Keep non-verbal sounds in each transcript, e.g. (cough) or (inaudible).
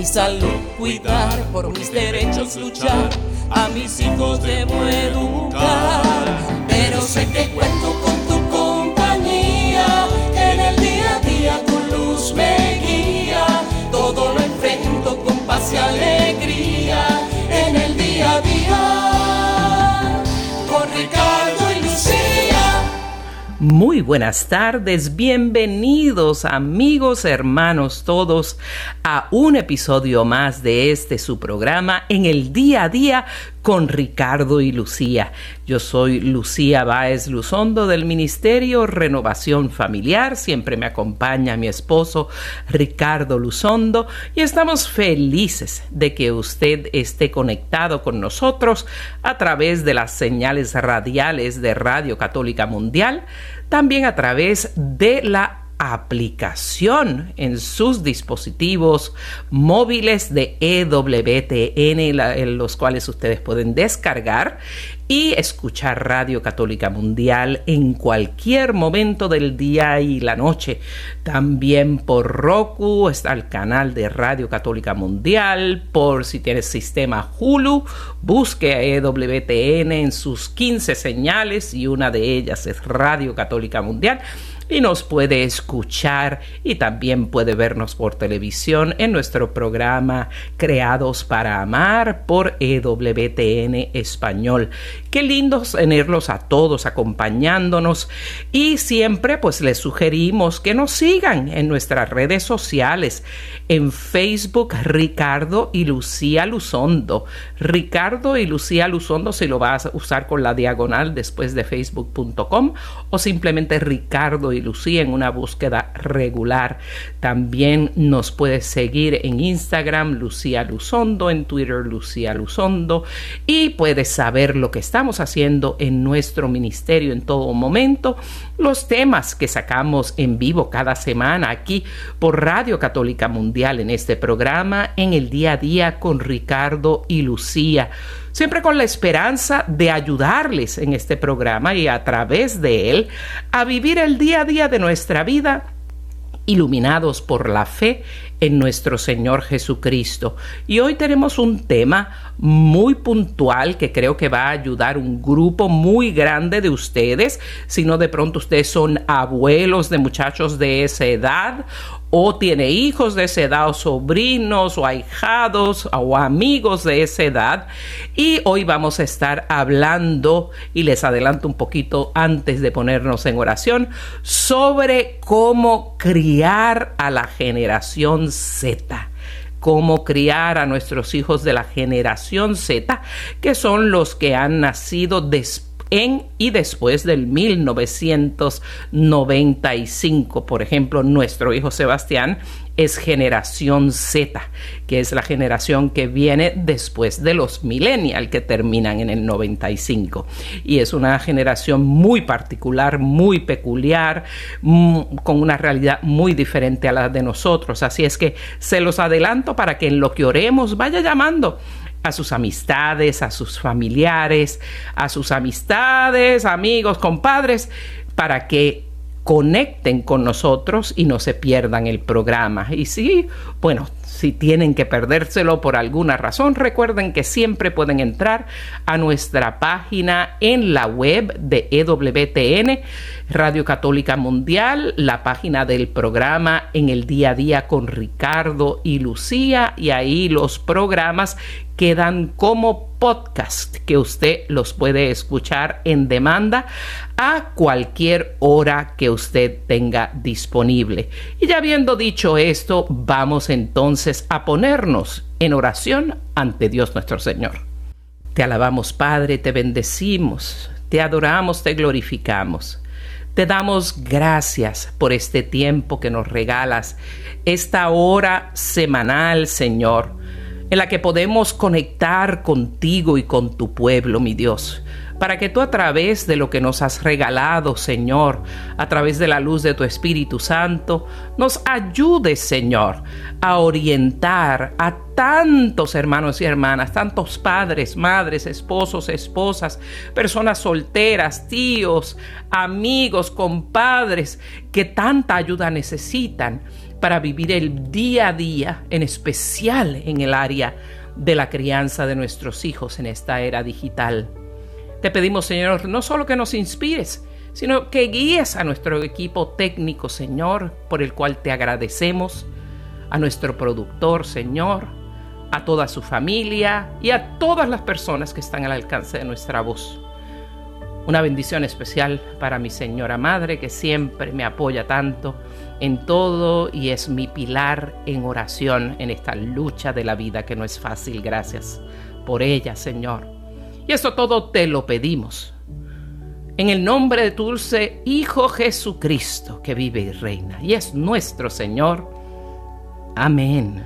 mi salud cuidar, por mis derechos luchar, a mis hijos debo educar. Pero sé que cuento con tu compañía, en el día a día tu luz me Muy buenas tardes, bienvenidos amigos, hermanos todos a un episodio más de este su programa en el día a día con Ricardo y Lucía. Yo soy Lucía Báez Luzondo del Ministerio Renovación Familiar. Siempre me acompaña mi esposo Ricardo Luzondo y estamos felices de que usted esté conectado con nosotros a través de las señales radiales de Radio Católica Mundial, también a través de la aplicación en sus dispositivos móviles de EWTN, en los cuales ustedes pueden descargar y escuchar Radio Católica Mundial en cualquier momento del día y la noche. También por Roku está el canal de Radio Católica Mundial. Por si tienes sistema Hulu, busque a EWTN en sus 15 señales y una de ellas es Radio Católica Mundial y nos puede escuchar y también puede vernos por televisión en nuestro programa Creados para Amar por EWTN Español. Qué lindo tenerlos a todos acompañándonos y siempre pues les sugerimos que nos sigan en nuestras redes sociales en Facebook Ricardo y Lucía Luzondo. Ricardo y Lucía Luzondo si lo vas a usar con la diagonal después de facebook.com o simplemente Ricardo y Lucía en una búsqueda regular. También nos puedes seguir en Instagram Lucía Luzondo, en Twitter Lucía Luzondo y puedes saber lo que estamos haciendo en nuestro ministerio en todo momento, los temas que sacamos en vivo cada semana aquí por Radio Católica Mundial en este programa en el día a día con Ricardo y Lucía. Siempre con la esperanza de ayudarles en este programa y a través de él a vivir el día a día de nuestra vida iluminados por la fe en nuestro Señor Jesucristo. Y hoy tenemos un tema muy puntual que creo que va a ayudar un grupo muy grande de ustedes. Si no de pronto ustedes son abuelos de muchachos de esa edad o tiene hijos de esa edad o sobrinos o ahijados o amigos de esa edad. Y hoy vamos a estar hablando, y les adelanto un poquito antes de ponernos en oración, sobre cómo criar a la generación Z cómo criar a nuestros hijos de la generación Z, que son los que han nacido después en y después del 1995. Por ejemplo, nuestro hijo Sebastián es generación Z, que es la generación que viene después de los millennial que terminan en el 95. Y es una generación muy particular, muy peculiar, mm, con una realidad muy diferente a la de nosotros. Así es que se los adelanto para que en lo que oremos vaya llamando a sus amistades, a sus familiares, a sus amistades, amigos, compadres, para que conecten con nosotros y no se pierdan el programa. Y sí, bueno, si tienen que perdérselo por alguna razón, recuerden que siempre pueden entrar a nuestra página en la web de EWTN, Radio Católica Mundial, la página del programa en el día a día con Ricardo y Lucía, y ahí los programas quedan como podcast que usted los puede escuchar en demanda a cualquier hora que usted tenga disponible. Y ya habiendo dicho esto, vamos entonces a ponernos en oración ante Dios nuestro Señor. Te alabamos Padre, te bendecimos, te adoramos, te glorificamos. Te damos gracias por este tiempo que nos regalas, esta hora semanal, Señor, en la que podemos conectar contigo y con tu pueblo, mi Dios para que tú a través de lo que nos has regalado, Señor, a través de la luz de tu Espíritu Santo, nos ayudes, Señor, a orientar a tantos hermanos y hermanas, tantos padres, madres, esposos, esposas, personas solteras, tíos, amigos, compadres, que tanta ayuda necesitan para vivir el día a día, en especial en el área de la crianza de nuestros hijos en esta era digital. Te pedimos, Señor, no solo que nos inspires, sino que guíes a nuestro equipo técnico, Señor, por el cual te agradecemos, a nuestro productor, Señor, a toda su familia y a todas las personas que están al alcance de nuestra voz. Una bendición especial para mi Señora Madre, que siempre me apoya tanto en todo y es mi pilar en oración en esta lucha de la vida que no es fácil. Gracias por ella, Señor y eso todo te lo pedimos. En el nombre de tu dulce Hijo Jesucristo, que vive y reina, y es nuestro Señor. Amén.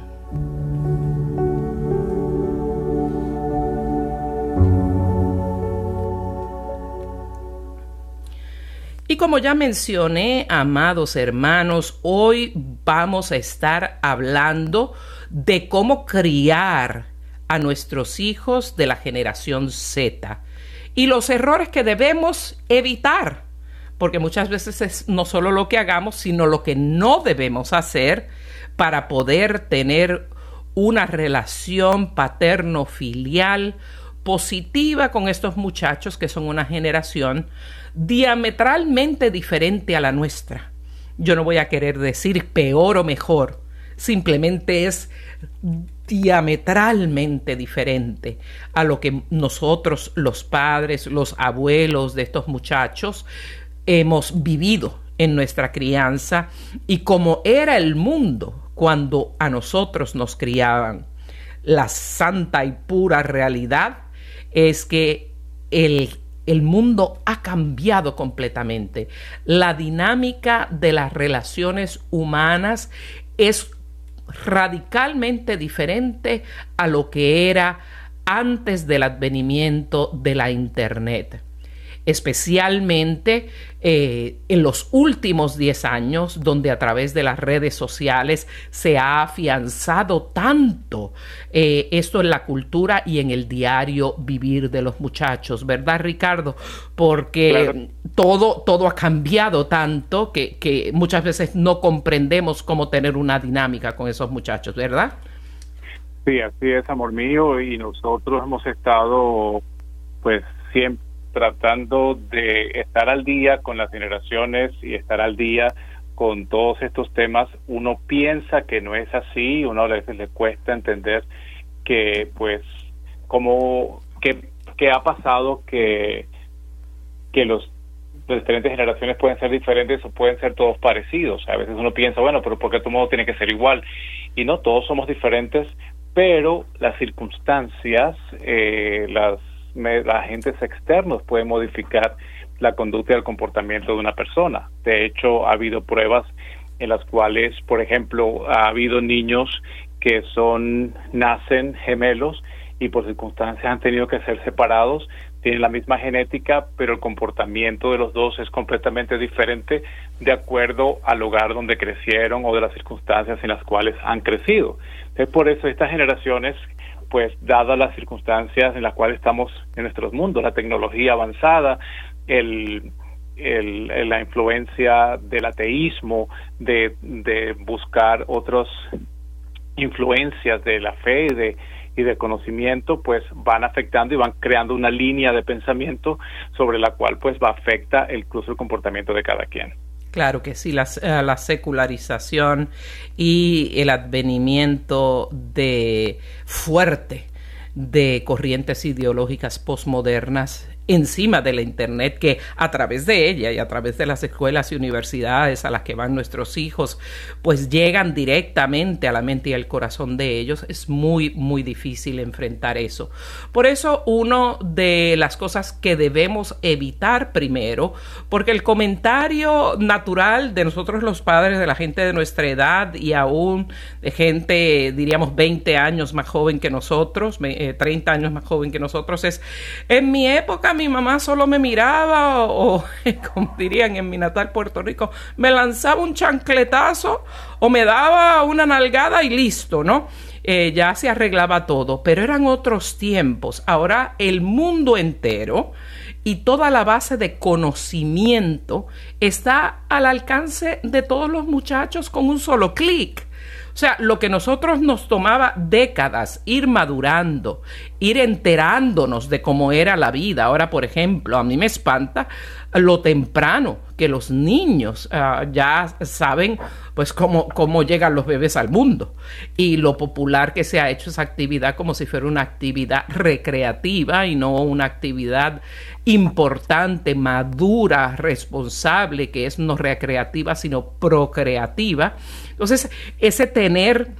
Y como ya mencioné, amados hermanos, hoy vamos a estar hablando de cómo criar a nuestros hijos de la generación Z y los errores que debemos evitar, porque muchas veces es no solo lo que hagamos, sino lo que no debemos hacer para poder tener una relación paterno-filial positiva con estos muchachos que son una generación diametralmente diferente a la nuestra. Yo no voy a querer decir peor o mejor, simplemente es diametralmente diferente a lo que nosotros, los padres, los abuelos de estos muchachos, hemos vivido en nuestra crianza y como era el mundo cuando a nosotros nos criaban. La santa y pura realidad es que el, el mundo ha cambiado completamente. La dinámica de las relaciones humanas es radicalmente diferente a lo que era antes del advenimiento de la Internet especialmente eh, en los últimos 10 años, donde a través de las redes sociales se ha afianzado tanto eh, esto en la cultura y en el diario vivir de los muchachos, ¿verdad, Ricardo? Porque todo, todo ha cambiado tanto que, que muchas veces no comprendemos cómo tener una dinámica con esos muchachos, ¿verdad? Sí, así es, amor mío, y nosotros hemos estado, pues, siempre tratando de estar al día con las generaciones y estar al día con todos estos temas, uno piensa que no es así, uno a veces le cuesta entender que pues como que, ha pasado que que los diferentes generaciones pueden ser diferentes o pueden ser todos parecidos. A veces uno piensa, bueno, pero porque todo mundo tiene que ser igual? Y no, todos somos diferentes, pero las circunstancias, eh, las los agentes externos pueden modificar la conducta y el comportamiento de una persona. De hecho, ha habido pruebas en las cuales, por ejemplo, ha habido niños que son nacen gemelos y por circunstancias han tenido que ser separados, tienen la misma genética, pero el comportamiento de los dos es completamente diferente de acuerdo al lugar donde crecieron o de las circunstancias en las cuales han crecido. Entonces, por eso estas generaciones pues dadas las circunstancias en las cuales estamos en nuestros mundos, la tecnología avanzada, el, la influencia del ateísmo, de, de buscar otras influencias de la fe de, y de conocimiento, pues van afectando y van creando una línea de pensamiento sobre la cual pues va afecta el, incluso el comportamiento de cada quien. Claro que sí, la, eh, la, secularización y el advenimiento de fuerte de corrientes ideológicas posmodernas encima de la Internet, que a través de ella y a través de las escuelas y universidades a las que van nuestros hijos, pues llegan directamente a la mente y al corazón de ellos, es muy, muy difícil enfrentar eso. Por eso, una de las cosas que debemos evitar primero, porque el comentario natural de nosotros los padres, de la gente de nuestra edad y aún de gente, diríamos, 20 años más joven que nosotros, 30 eh, años más joven que nosotros, es, en mi época, mi mamá solo me miraba o, (laughs) como dirían en mi natal Puerto Rico, me lanzaba un chancletazo o me daba una nalgada y listo, ¿no? Eh, ya se arreglaba todo, pero eran otros tiempos. Ahora el mundo entero y toda la base de conocimiento está al alcance de todos los muchachos con un solo clic. O sea, lo que nosotros nos tomaba décadas ir madurando, ir enterándonos de cómo era la vida. Ahora, por ejemplo, a mí me espanta lo temprano que los niños ah, ya saben pues cómo, cómo llegan los bebés al mundo y lo popular que se ha hecho esa actividad como si fuera una actividad recreativa y no una actividad importante, madura, responsable, que es no recreativa, sino procreativa. Entonces, ese tener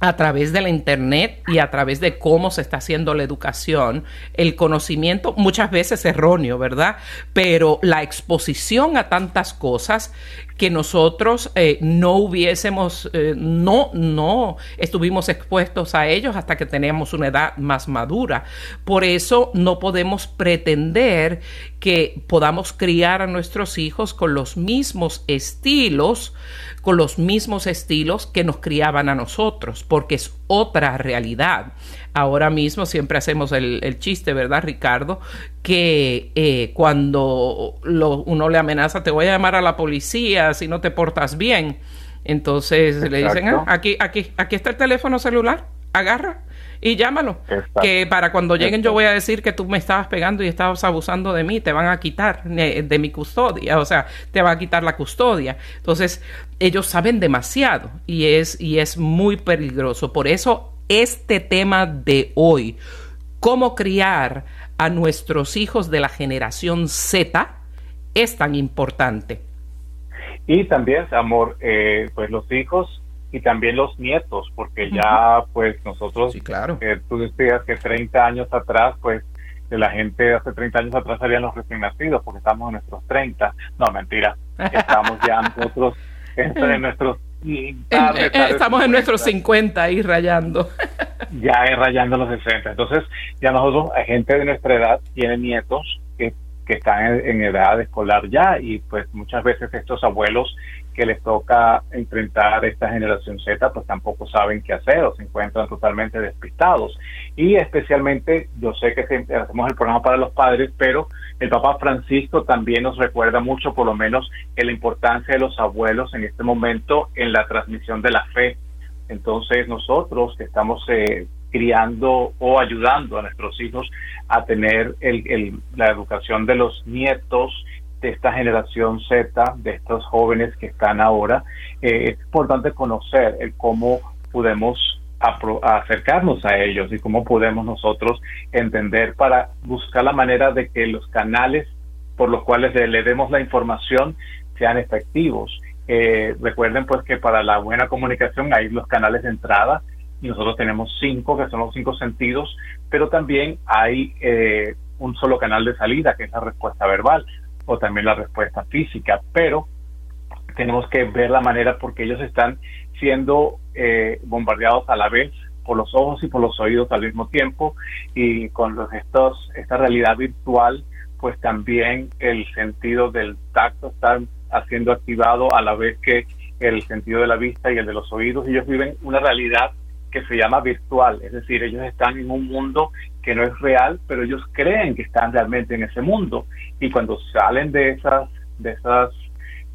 a través de la internet y a través de cómo se está haciendo la educación, el conocimiento muchas veces erróneo, ¿verdad? Pero la exposición a tantas cosas que nosotros eh, no hubiésemos, eh, no, no estuvimos expuestos a ellos hasta que teníamos una edad más madura. Por eso no podemos pretender que podamos criar a nuestros hijos con los mismos estilos, con los mismos estilos que nos criaban a nosotros, porque es otra realidad. Ahora mismo siempre hacemos el, chiste, ¿verdad, Ricardo? Que eh, cuando uno le amenaza, te voy a llamar a la policía si no te portas bien. Entonces le dicen, ah, aquí, aquí, aquí está el teléfono celular, agarra y llámalo. Que para cuando lleguen yo voy a decir que tú me estabas pegando y estabas abusando de mí, te van a quitar de, de, mi custodia, o sea, te van a quitar la custodia. Entonces, ellos saben demasiado y es, y es muy peligroso. Por eso este tema de hoy, cómo criar a nuestros hijos de la generación Z, es tan importante. Y también, amor, eh, pues los hijos y también los nietos, porque ya pues nosotros, sí, claro. Eh, tú decías que 30 años atrás, pues de la gente hace 30 años atrás habían los recién nacidos, porque estamos en nuestros 30. No, mentira, estamos ya (laughs) nosotros en nuestros eh, estamos en nuestros 50 y rayando. (laughs) ya es rayando los 60. Entonces, ya nosotros, gente de nuestra edad, tiene nietos que, que están en, edad escolar ya y pues muchas veces estos abuelos que les toca enfrentar esta generación Z, pues tampoco saben qué hacer o se encuentran totalmente despistados. Y especialmente, yo sé que hacemos el programa para los padres, pero el Papa Francisco también nos recuerda mucho, por lo menos, en la importancia de los abuelos en este momento en la transmisión de la fe. Entonces, nosotros que estamos eh, criando o ayudando a nuestros hijos a tener la educación de los nietos de esta generación Z, de estos jóvenes que están ahora, eh, es importante conocer el cómo podemos acercarnos a ellos y cómo podemos nosotros entender para buscar la manera de que los canales por los cuales le, demos la información sean efectivos. Eh, recuerden pues que para la buena comunicación hay los canales de entrada y nosotros tenemos cinco que son los cinco sentidos, pero también hay eh, un solo canal de salida que es la respuesta verbal o también la respuesta física, pero tenemos que ver la manera porque ellos están siendo eh, bombardeados a la vez por los ojos y por los oídos al mismo tiempo. Y con los estos esta realidad virtual pues también el sentido del tacto está haciendo activado a la vez que el sentido de la vista y el de los oídos. Ellos viven una realidad que se llama virtual es decir ellos están en un mundo que no es real pero ellos creen que están realmente en ese mundo. Y cuando salen de esas de esas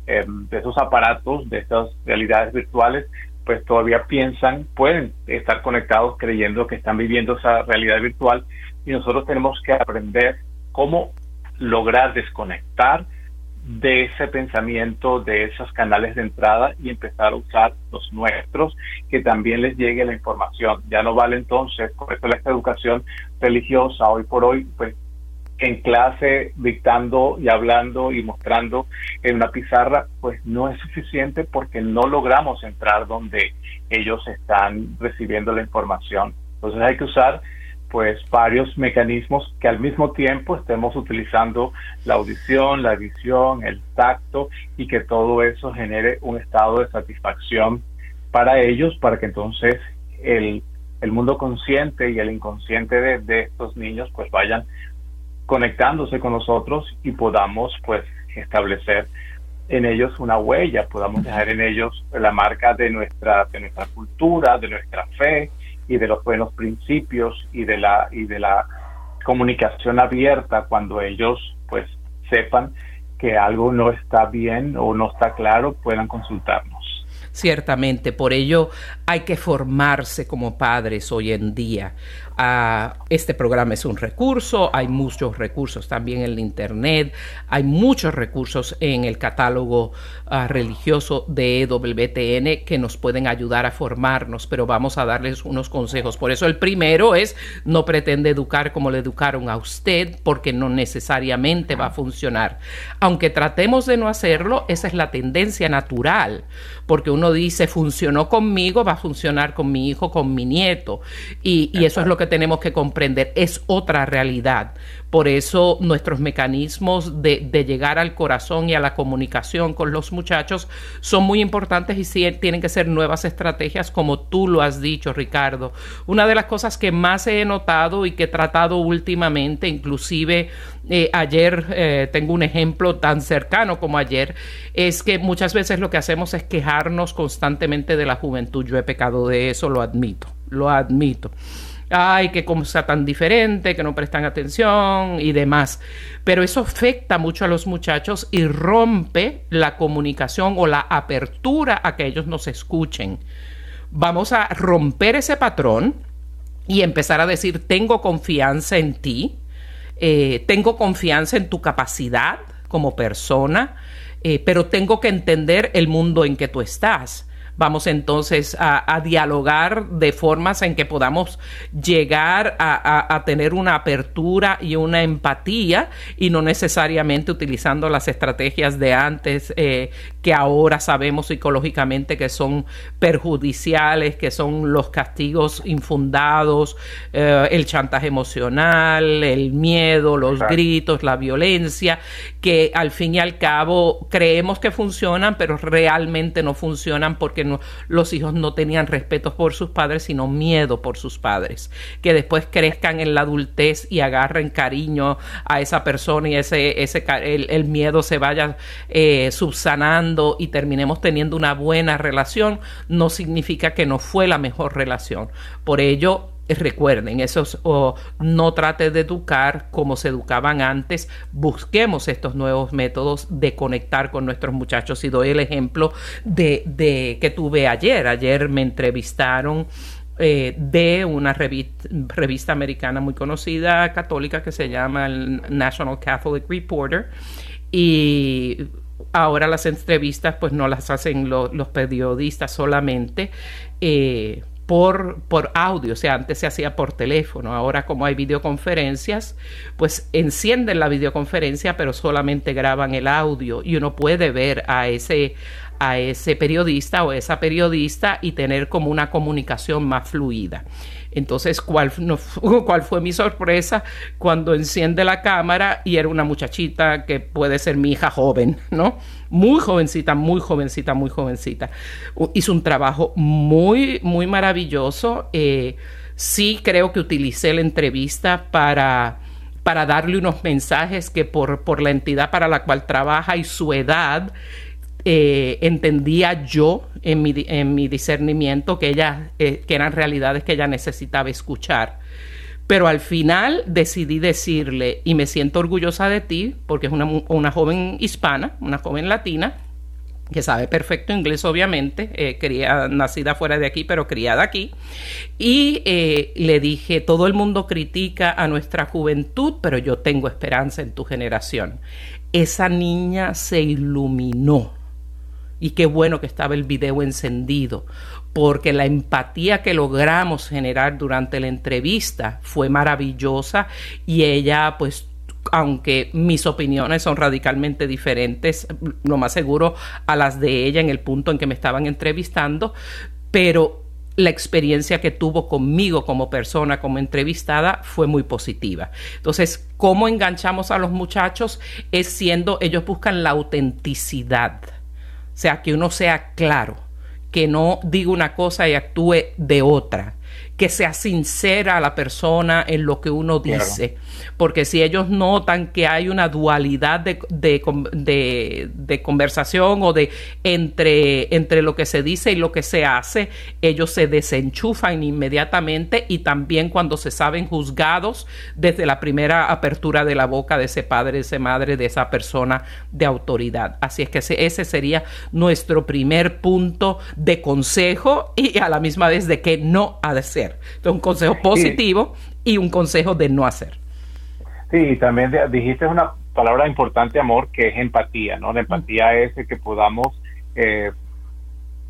em, de esos aparatos de estas realidades virtuales pues todavía piensan, pueden estar conectados creyendo que están viviendo esa realidad virtual y nosotros tenemos que aprender cómo lograr desconectar de ese pensamiento, de esos canales de entrada y empezar a usar los nuestros, que también les llegue la información. Ya no vale entonces, por eso la educación religiosa hoy por hoy, pues en clase dictando y hablando y mostrando en una pizarra, pues no es suficiente porque no logramos entrar donde ellos están recibiendo la información. Entonces hay que usar pues varios mecanismos que al mismo tiempo estemos utilizando la audición, la visión, el tacto y que todo eso genere un estado de satisfacción para ellos para que entonces el, el mundo consciente y el inconsciente de, de estos niños pues vayan conectándose con nosotros y podamos pues establecer en ellos una huella, podamos dejar en ellos la marca de nuestra, de nuestra cultura, de nuestra fe y de los buenos principios y de la, y de la comunicación abierta cuando ellos pues sepan que algo no está bien o no está claro, puedan consultarnos. Ciertamente, por ello hay que formarse como padres hoy en día. Ah, este programa es un recurso, hay muchos recursos también en el Internet, hay muchos recursos en el catálogo ah, religioso de EWTN que nos pueden ayudar a formarnos, pero vamos a darles unos consejos. Por eso el primero es no pretende educar como le educaron a usted, porque no necesariamente va a funcionar. Aunque tratemos de no hacerlo, esa es la tendencia natural, porque uno dice funcionó conmigo, va a funcionar con mi hijo, con mi nieto, y, y eso es lo que tenemos que comprender, es otra realidad. Por eso nuestros mecanismos de, llegar al corazón y a la comunicación con los muchachos son muy importantes y tienen que ser nuevas estrategias como tú lo has dicho, Ricardo. Una de las cosas que más he notado y que he tratado últimamente, inclusive eh, ayer eh, tengo un ejemplo tan cercano como ayer, es que muchas veces lo que hacemos es quejarnos constantemente de la juventud. Yo he pecado de eso, lo admito, lo admito ay, qué cosa tan diferente, que no prestan atención y demás. Pero eso afecta mucho a los muchachos y rompe la comunicación o la apertura a que ellos nos escuchen. Vamos a romper ese patrón y empezar a decir, tengo confianza en ti, eh, tengo confianza en tu capacidad como persona, eh, pero tengo que entender el mundo en que tú estás. Vamos entonces a, dialogar de formas en que podamos llegar a, tener una apertura y una empatía y no necesariamente utilizando las estrategias de antes eh, que ahora sabemos psicológicamente que son perjudiciales, que son los castigos infundados, eh, el chantaje emocional, el miedo, los gritos, la violencia, que al fin y al cabo creemos que funcionan, pero realmente no funcionan porque los hijos no tenían respeto por sus padres, sino miedo por sus padres. Que después crezcan en la adultez y agarren cariño a esa persona y ese, ese el, miedo se vaya eh, subsanando y terminemos teniendo una buena relación, no significa que no fue la mejor relación. Por ello, recuerden, esos no trate de educar como se educaban antes, busquemos estos nuevos métodos de conectar con nuestros muchachos. Y doy el ejemplo de, de que tuve ayer, ayer me entrevistaron eh, de una revista, revista, americana muy conocida católica que se llama el National Catholic Reporter. Y ahora las entrevistas pues no las hacen los periodistas solamente eh, por, por audio, o sea, antes se hacía por teléfono, ahora como hay videoconferencias, pues encienden la videoconferencia, pero solamente graban el audio y uno puede ver a ese, a ese periodista o esa periodista y tener como una comunicación más fluida. Entonces, ¿cuál, (laughs) ¿cuál fue mi sorpresa cuando enciende la cámara y era una muchachita que puede ser mi hija joven, ¿no? Muy jovencita, muy jovencita, muy jovencita. Hizo un trabajo muy, muy maravilloso. Eh, sí creo que utilicé la entrevista para para darle unos mensajes que por, por la entidad para la cual trabaja y su edad, eh, entendía yo en mi, en mi discernimiento que, ella, eh, que eran realidades que ella necesitaba escuchar. Pero al final decidí decirle, y me siento orgullosa de ti, porque es una, joven hispana, una joven latina, que sabe perfecto inglés, obviamente, eh, nacida fuera de aquí, pero criada aquí. Y le dije, todo el mundo critica a nuestra juventud, pero yo tengo esperanza en tu generación. Esa niña se iluminó y qué bueno que estaba el video encendido, porque la empatía que logramos generar durante la entrevista fue maravillosa y ella pues aunque mis opiniones son radicalmente diferentes, lo más seguro a las de ella en el punto en que me estaban entrevistando, pero la experiencia que tuvo conmigo como persona, como entrevistada, fue muy positiva. Entonces, ¿cómo enganchamos a los muchachos? Es siendo, ellos buscan la autenticidad, o sea, que uno sea claro, que no diga una cosa y actúe de otra que sea sincera la persona en lo que uno dice. Porque si ellos notan que hay una dualidad de, de, conversación o de entre, entre lo que se dice y lo que se hace, ellos se desenchufan inmediatamente y también cuando se saben juzgados desde la primera apertura de la boca de ese padre, de esa madre, de esa persona de autoridad. Así es que ese sería nuestro primer punto de consejo y a la misma vez de que no ha de ser. Entonces, un consejo positivo y un consejo de no hacer. Sí, también dijiste una palabra importante, amor, que es empatía, ¿no? La empatía es que podamos eh,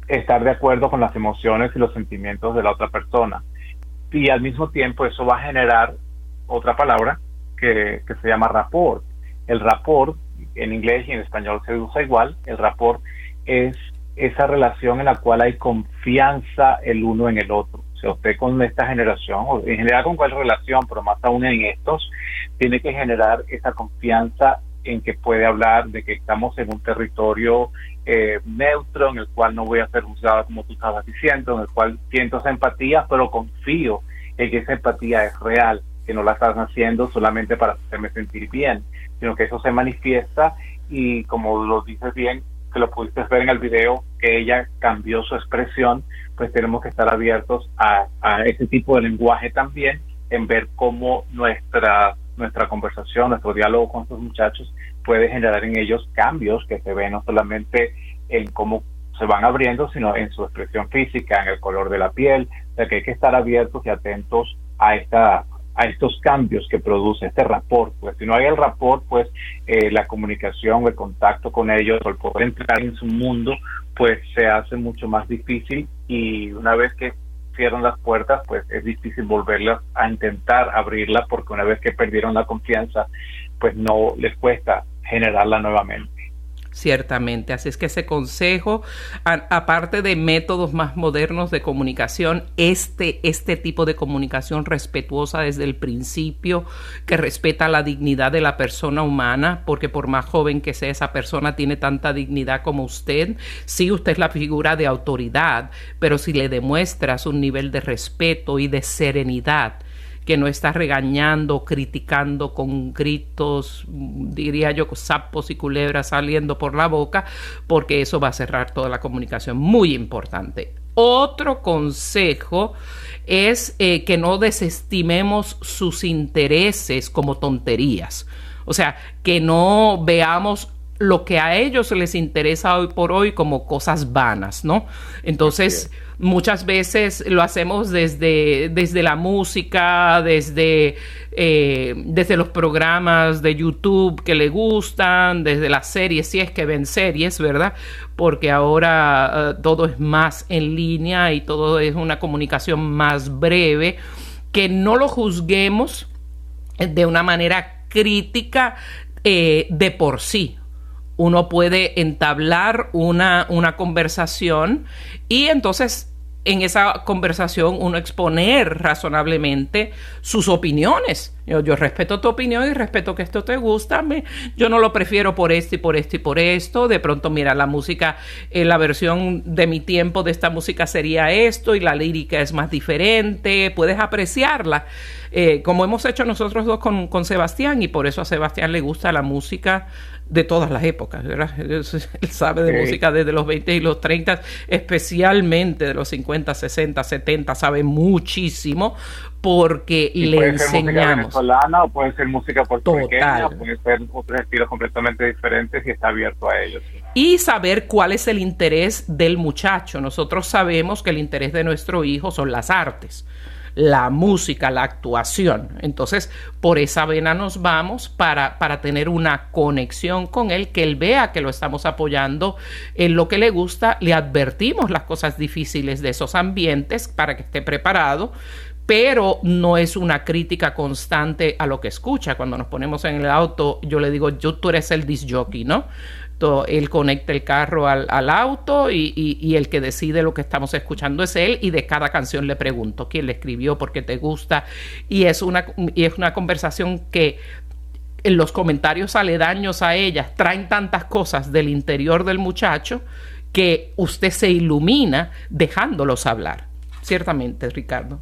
estar de acuerdo con las emociones y los sentimientos de la otra persona. Y al mismo tiempo eso va a generar otra palabra que, que se llama rapport. El rapport, en inglés y en español se usa igual, el rapport es esa relación en la cual hay confianza el uno en el otro usted con esta generación, o en general con cualquier relación, pero más aún en estos, tiene que generar esa confianza en que puede hablar de que estamos en un territorio eh, neutro, en el cual no voy a ser juzgada como tú estabas diciendo, en el cual siento esa empatía, pero confío en que esa empatía es real, que no la estás haciendo solamente para hacerme sentir bien, sino que eso se manifiesta y como lo dices bien, que lo pudiste ver en el video, que ella cambió su expresión, pues tenemos que estar abiertos a, ese tipo de lenguaje también, en ver cómo nuestra, nuestra conversación, nuestro diálogo con estos muchachos puede generar en ellos cambios que se ven no solamente en cómo se van abriendo, sino en su expresión física, en el color de la piel, o sea que hay que estar abiertos y atentos a esta a estos cambios que produce este rapport. Pues si no hay el rapport, pues eh, la comunicación, el contacto con ellos, el poder entrar en su mundo, pues se hace mucho más difícil y una vez que cierran las puertas, pues es difícil volverlas a intentar abrirla porque una vez que perdieron la confianza, pues no les cuesta generarla nuevamente ciertamente. Así es que ese consejo, aparte de métodos más modernos de comunicación, este, este tipo de comunicación respetuosa desde el principio, que respeta la dignidad de la persona humana, porque por más joven que sea esa persona, tiene tanta dignidad como usted. Sí, usted es la figura de autoridad, pero si le demuestras un nivel de respeto y de serenidad, que no está regañando, criticando con gritos, diría yo, sapos y culebras saliendo por la boca, porque eso va a cerrar toda la comunicación. Muy importante. Otro consejo es eh, que no desestimemos sus intereses como tonterías. O sea, que no veamos lo que a ellos les interesa hoy por hoy como cosas vanas, ¿no? Entonces, muchas veces lo hacemos desde, desde la música, desde, eh, desde los programas de YouTube que le gustan, desde las series, si es que ven series, ¿verdad? Porque ahora eh, todo es más en línea y todo es una comunicación más breve, que no lo juzguemos de una manera crítica eh, de por sí uno puede entablar una, una conversación y entonces en esa conversación uno exponer razonablemente sus opiniones. Yo, respeto tu opinión y respeto que esto te gusta. Me, yo no lo prefiero por esto y por esto y por esto. De pronto, mira, la música, eh, la versión de mi tiempo de esta música sería esto y la lírica es más diferente. Puedes apreciarla. Eh, como hemos hecho nosotros dos con, con Sebastián y por eso a Sebastián le gusta la música de todas las épocas, ¿verdad? (laughs) Él sabe de música desde los 20 y los 30, especialmente de los 50, 60, 70, sabe muchísimo porque le puede enseñamos. Ser música venezolana o puede ser música puertorriqueña, puede ser otros estilos completamente diferentes y está abierto a ellos. Y saber cuál es el interés del muchacho. Nosotros sabemos que el interés de nuestro hijo son las artes la música, la actuación. Entonces, por esa vena nos vamos para, para tener una conexión con él, que él vea que lo estamos apoyando en lo que le gusta, le advertimos las cosas difíciles de esos ambientes para que esté preparado pero no es una crítica constante a lo que escucha. Cuando nos ponemos en el auto, yo le digo, yo, tú eres el disc jockey, él conecta el carro al, auto y, el que decide lo que estamos escuchando es él y de cada canción le pregunto quién le escribió, por qué te gusta y es una, y es una conversación que en los comentarios aledaños a ella traen tantas cosas del interior del muchacho que usted se ilumina dejándolos hablar. Ciertamente, Ricardo.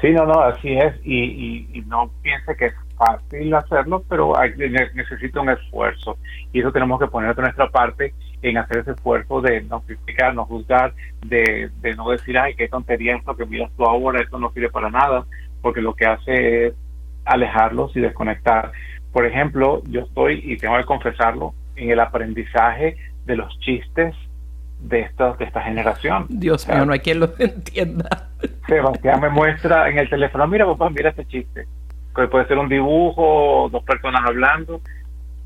Sí, no, no, así es. Y, no piense que es fácil hacerlo, pero hay, necesita un esfuerzo. Y eso tenemos que poner de nuestra parte en hacer ese esfuerzo de no criticar, no juzgar, de, no decir, ay, qué tontería esto que miras tú ahora, esto no sirve para nada, porque lo que hace es alejarlos y desconectar. Por ejemplo, yo estoy, y tengo que confesarlo, en el aprendizaje de los chistes de esta, de esta generación. Dios mío, no hay quien lo (laughs) entienda. Sebastián me muestra en el teléfono, mira papá, mira este chiste. Que puede ser un dibujo, dos personas hablando,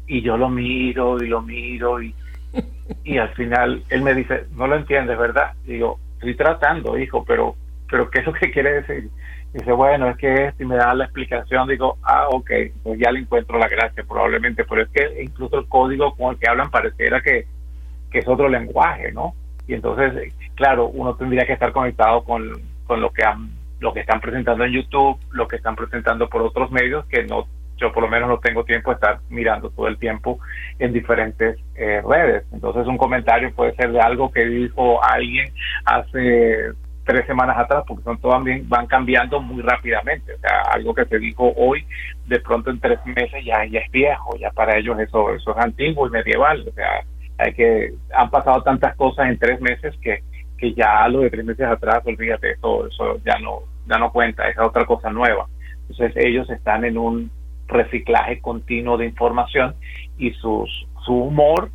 y yo lo miro y lo miro y, (laughs) y al final él me dice, no lo entiendes, ¿verdad? digo, estoy tratando, hijo, pero, pero ¿qué es lo que quiere decir? dice, bueno, es que es, y me da la explicación, digo, ah, ok, pues ya le encuentro la gracia probablemente, pero es que incluso el código con el que hablan pareciera que, que es otro lenguaje, ¿no? Y entonces, claro, uno tendría que estar conectado con, con lo que han, lo que están presentando en YouTube, lo que están presentando por otros medios, que no yo por lo menos no tengo tiempo de estar mirando todo el tiempo en diferentes eh, redes. Entonces un comentario puede ser de algo que dijo alguien hace tres semanas atrás, porque son todas van cambiando muy rápidamente. O sea, algo que se dijo hoy, de pronto en tres meses ya, ya es viejo, ya para ellos eso, eso es antiguo y medieval. O sea, hay que han pasado tantas cosas en tres meses que, que ya lo de tres meses atrás, olvídate, eso, eso ya no, ya no cuenta, es otra cosa nueva. Entonces ellos están en un reciclaje continuo de información y sus, su humor,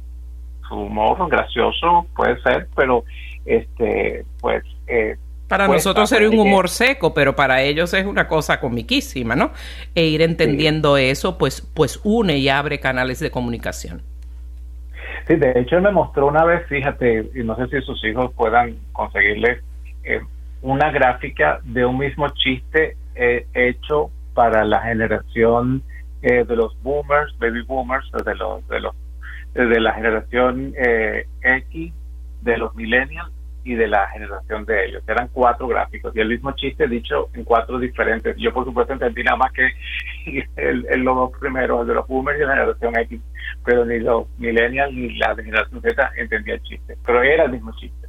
su humor gracioso puede ser, pero este pues eh, para nosotros sería un humor seco, pero para ellos es una cosa comiquísima, ¿no? E ir entendiendo eso, pues, pues une y abre canales de comunicación. Sí, de hecho él me mostró una vez, fíjate, y no sé si sus hijos puedan conseguirle eh, una gráfica de un mismo chiste eh, hecho para la generación eh, de los boomers, baby boomers, de los de los de la generación X, de los millennials y de la generación de ellos. Eran cuatro gráficos y el mismo chiste dicho en cuatro diferentes. Yo, por supuesto, entendí nada más que (laughs) el, los primeros, el de los boomers y la generación X, pero ni los millennials ni la generación Z entendía el chiste, pero era el mismo chiste.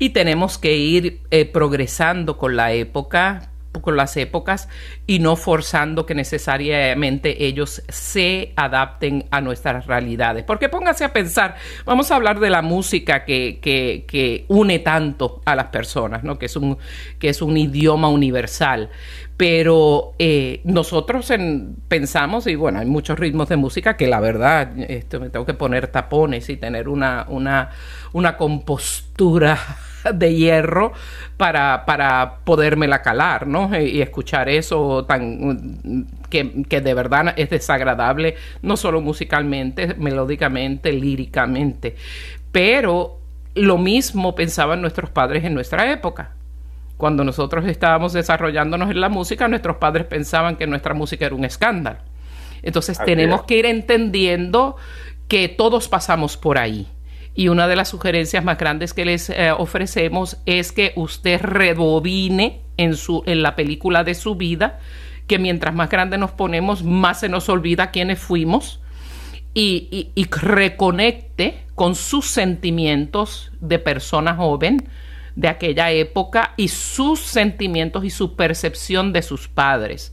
Y tenemos que ir eh, progresando con la época, con las épocas y no forzando que necesariamente ellos se adapten a nuestras realidades. Porque póngase a pensar, vamos a hablar de la música que, que, une tanto a las personas, ¿no? que, es un, que es un idioma universal. Pero eh, nosotros pensamos, y bueno, hay muchos ritmos de música que la verdad, esto me tengo que poner tapones y tener una, una, una compostura (laughs) de hierro para, para podérmela calar, ¿no? Y escuchar eso tan que, que, de verdad es desagradable, no solo musicalmente, melódicamente, líricamente. Pero lo mismo pensaban nuestros padres en nuestra época. Cuando nosotros estábamos desarrollándonos en la música, nuestros padres pensaban que nuestra música era un escándalo. Entonces tenemos que ir entendiendo que todos pasamos por ahí y una de las sugerencias más grandes que les eh, ofrecemos es que usted rebobine en, su, en la película de su vida, que mientras más grande nos ponemos, más se nos olvida quiénes fuimos y, reconecte con sus sentimientos de persona joven de aquella época y sus sentimientos y su percepción de sus padres.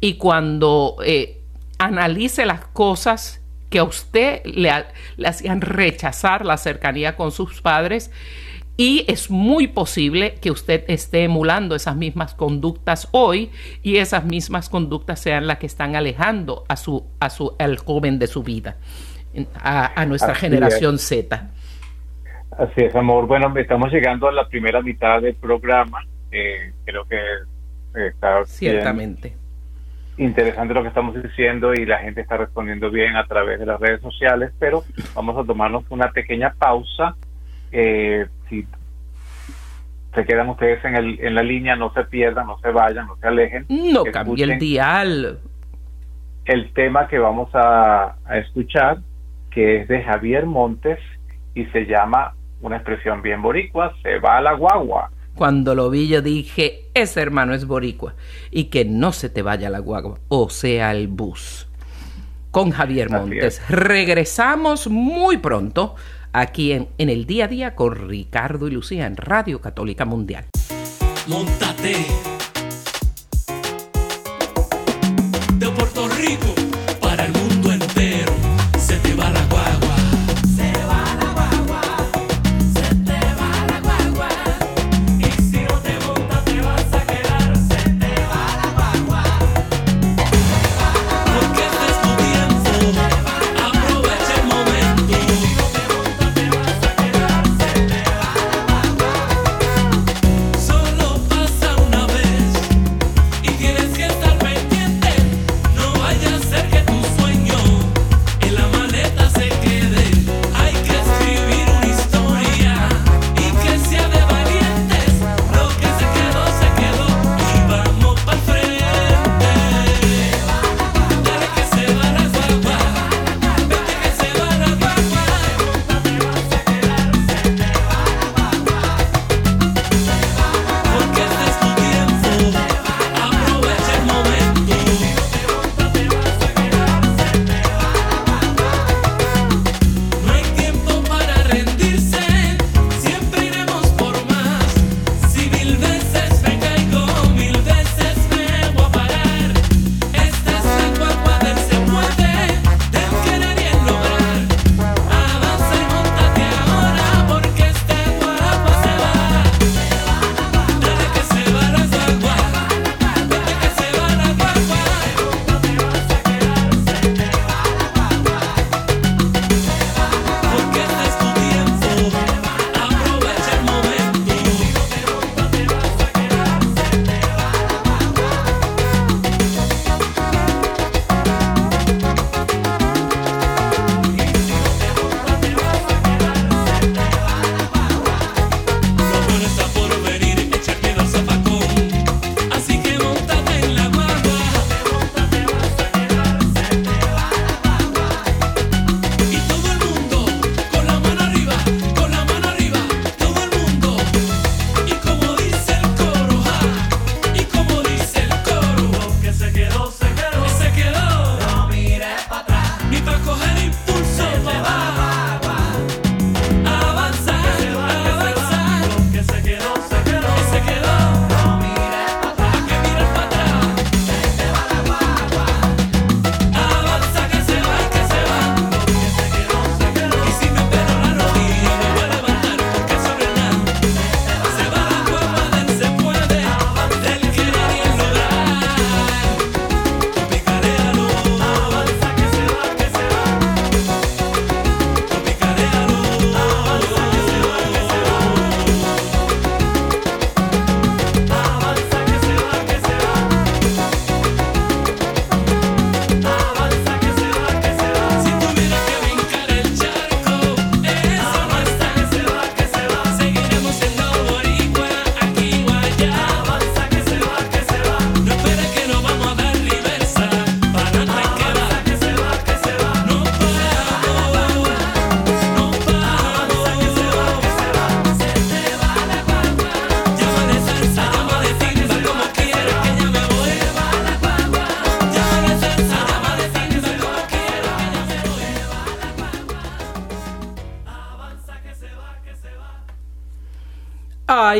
Y cuando eh, analice las cosas que a usted le, hacían rechazar la cercanía con sus padres y es muy posible que usted esté emulando esas mismas conductas hoy y esas mismas conductas sean las que están alejando a su a su el joven de su vida a, nuestra generación Z. Así es, amor. Bueno, estamos llegando a la primera mitad del programa. Eh, creo que está ciertamente interesante lo que estamos diciendo y la gente está respondiendo bien a través de las redes sociales, pero vamos a tomarnos una pequeña pausa. Eh, se quedan ustedes en, el, en la línea, no se pierdan, no se vayan, no se alejen. No cambie el dial. El tema que vamos a, a escuchar, que es de Javier Montes y se llama una expresión bien boricua, se va a la guagua. Cuando lo vi yo dije, ese hermano es boricua y que no se te vaya la guagua, o sea, el bus. Con Javier Montes. Regresamos muy pronto aquí en, en, el día a día con Ricardo y Lucía en Radio Católica Mundial. Montate de Puerto Rico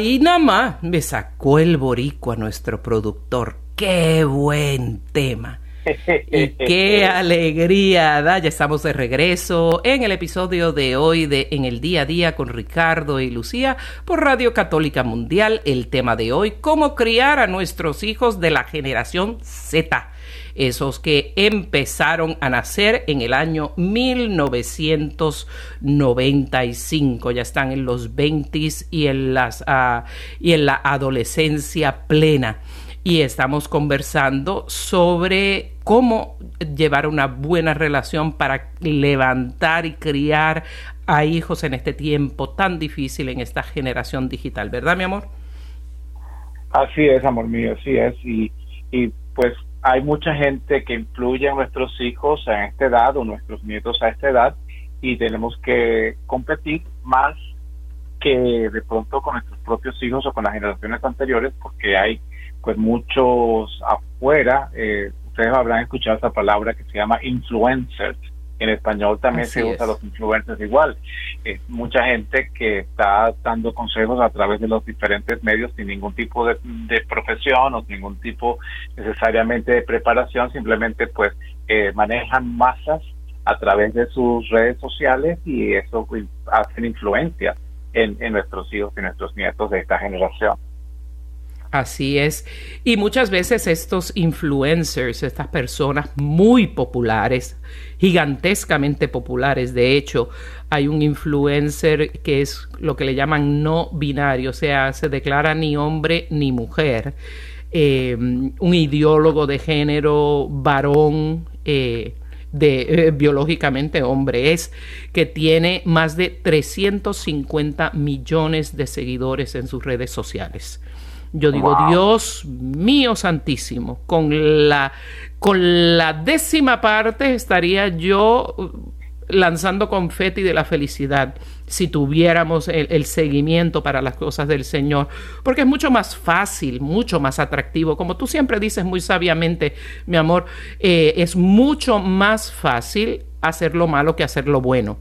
Ahí nada más me sacó el boricua nuestro productor. ¡Qué buen tema! Y (laughs) qué alegría da. Ya estamos de regreso en el episodio de hoy de En el Día a Día con Ricardo y Lucía por Radio Católica Mundial. El tema de hoy, cómo criar a nuestros hijos de la generación Z. Esos que empezaron a nacer en el año 1995. Ya están en los 20 y en, las, ah, y en la adolescencia plena y estamos conversando sobre cómo llevar una buena relación para levantar y criar a hijos en este tiempo tan difícil en esta generación digital, ¿verdad, mi amor? Así es, amor mío, así es. Y, y pues hay mucha gente que influye en nuestros hijos a esta edad o nuestros nietos a esta edad y tenemos que competir más que de pronto con nuestros propios hijos o con las generaciones anteriores porque hay pues muchos afuera, eh, ustedes habrán escuchado esa palabra que se llama influencers, en español también Así se usa es. los influencers igual. Es mucha gente que está dando consejos a través de los diferentes medios sin ningún tipo de, de profesión o sin ningún tipo necesariamente de preparación, simplemente pues eh, manejan masas a través de sus redes sociales y eso pues, hacen influencia en, en nuestros hijos y nuestros nietos de esta generación. Así es. Y muchas veces estos influencers, estas personas muy populares, gigantescamente populares, de hecho, hay un influencer que es lo que le llaman no binario, o sea, se declara ni hombre ni mujer, eh, un ideólogo de género varón. eh, de eh, biológicamente hombre es que tiene más de 350 millones de seguidores en sus redes sociales. Yo digo, Wow. Dios mío santísimo, con la, con la décima parte estaría yo uh, lanzando confeti de la felicidad si tuviéramos el, el seguimiento para las cosas del Señor, porque es mucho más fácil, mucho más atractivo, como tú siempre dices muy sabiamente, mi amor, eh, es mucho más fácil hacer lo malo que hacer lo bueno.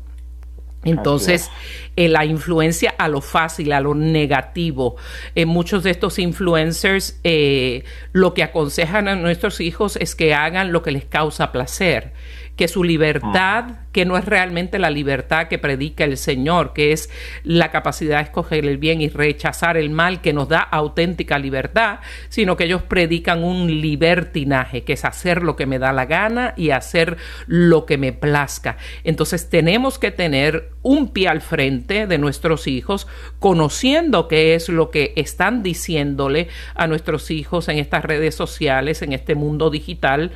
Entonces, eh, la influencia a lo fácil, a lo negativo. Eh, muchos de estos influencers eh, lo que aconsejan a nuestros hijos es que hagan lo que les causa placer, que su libertad, que no es realmente la libertad que predica el Señor, que es la capacidad de escoger el bien y rechazar el mal que nos da auténtica libertad, sino que ellos predican un libertinaje, que es hacer lo que me da la gana y hacer lo que me plazca. Entonces tenemos que tener un pie al frente de nuestros hijos, conociendo qué es lo que están diciéndole a nuestros hijos en estas redes sociales, en este mundo digital,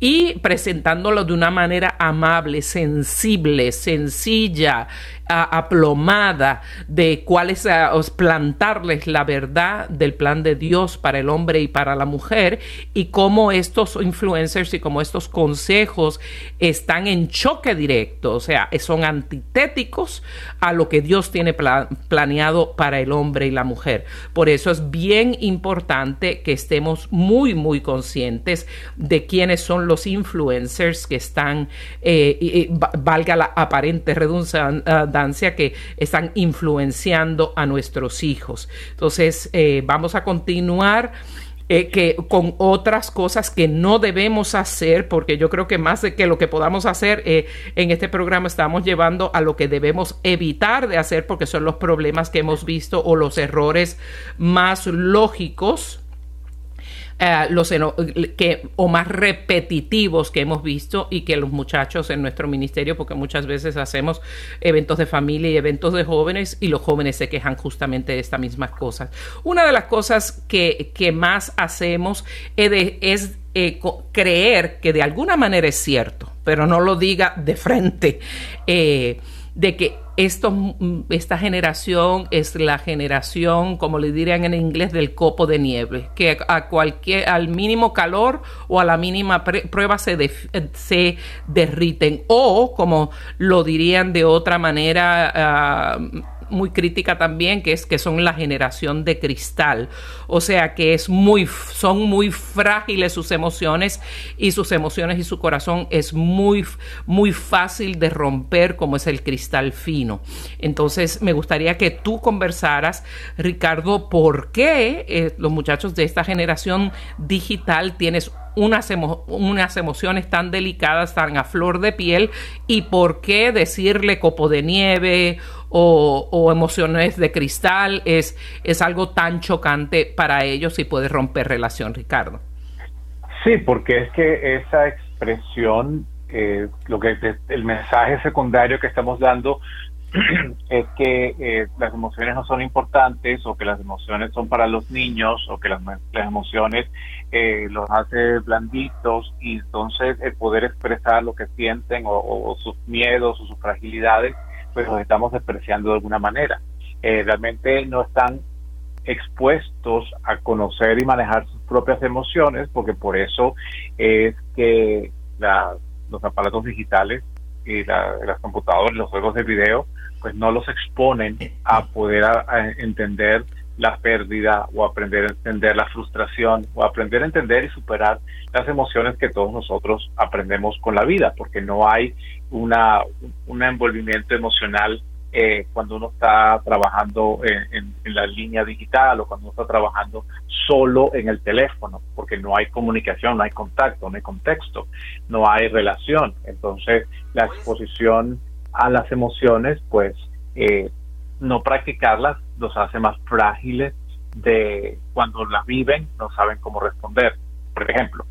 y presentándolo de una manera amable, sensible, sencilla, aplomada, de cuál es plantarles la verdad del plan de Dios para el hombre y para la mujer, y cómo estos influencers y cómo estos consejos están en choque directo, o sea, son antitéticos a lo que Dios tiene pla- planeado para el hombre y la mujer. Por eso es bien importante que estemos muy, muy conscientes de quiénes son los influencers que están, eh, y- y va- valga la aparente redundancia, que están influenciando a nuestros hijos. Entonces, eh, vamos a continuar. eh, que con otras cosas que no debemos hacer, porque yo creo que más de que lo que podamos hacer eh, en este programa estamos llevando a lo que debemos evitar de hacer, porque son los problemas que hemos visto o los errores más lógicos eh, los que o más repetitivos que hemos visto y que los muchachos en nuestro ministerio porque muchas veces hacemos eventos de familia y eventos de jóvenes y los jóvenes se quejan justamente de estas mismas cosas. Una de las cosas que, que más hacemos es, eh, creer que de alguna manera es cierto pero no lo diga de frente. Eh, de que esto, mm, esta generación es la generación, como le dirían en inglés, del copo de nieve, que a cualquier, al mínimo calor o a la mínima prueba se, eh, se derriten. O, como lo dirían de otra manera, ah, muy crítica también, que es que son la generación de cristal. O sea que es muy, son muy frágiles sus emociones y sus emociones y su corazón es muy, muy fácil de romper como es el cristal fino. Entonces me gustaría que tú conversaras, Ricardo, por qué eh, los muchachos de esta generación digital tienes unas, emo- unas emociones tan delicadas, tan a flor de piel, y por qué decirle copo de nieve o, emociones de cristal es, es algo tan chocante para ellos y puede romper relación, Ricardo. Sí, porque es que esa expresión, eh, lo que el mensaje secundario que estamos dando (clears throat) es que eh, las emociones no son importantes o que las emociones son para los niños o que las, las emociones eh, los hace blanditos y entonces el poder expresar lo que sienten o, o sus miedos o sus fragilidades, pues los estamos despreciando de alguna manera. Eh, realmente no están expuestos a conocer y manejar sus propias emociones, porque por eso es que la- los aparatos digitales y la, las computadoras, los juegos de video, pues no los exponen a poder a- entender la pérdida o aprender a entender la frustración o aprender a entender y superar las emociones que todos nosotros aprendemos con la vida, porque no hay una, un envolvimiento emocional eh, cuando uno está trabajando en, en- en la línea digital o cuando uno está trabajando solo en el teléfono, porque no hay comunicación, no hay contacto, no hay contexto, no hay relación. Entonces, la exposición a las emociones, pues, eh, no practicarlas los hace más frágiles de cuando las viven, no saben cómo responder. Por ejemplo,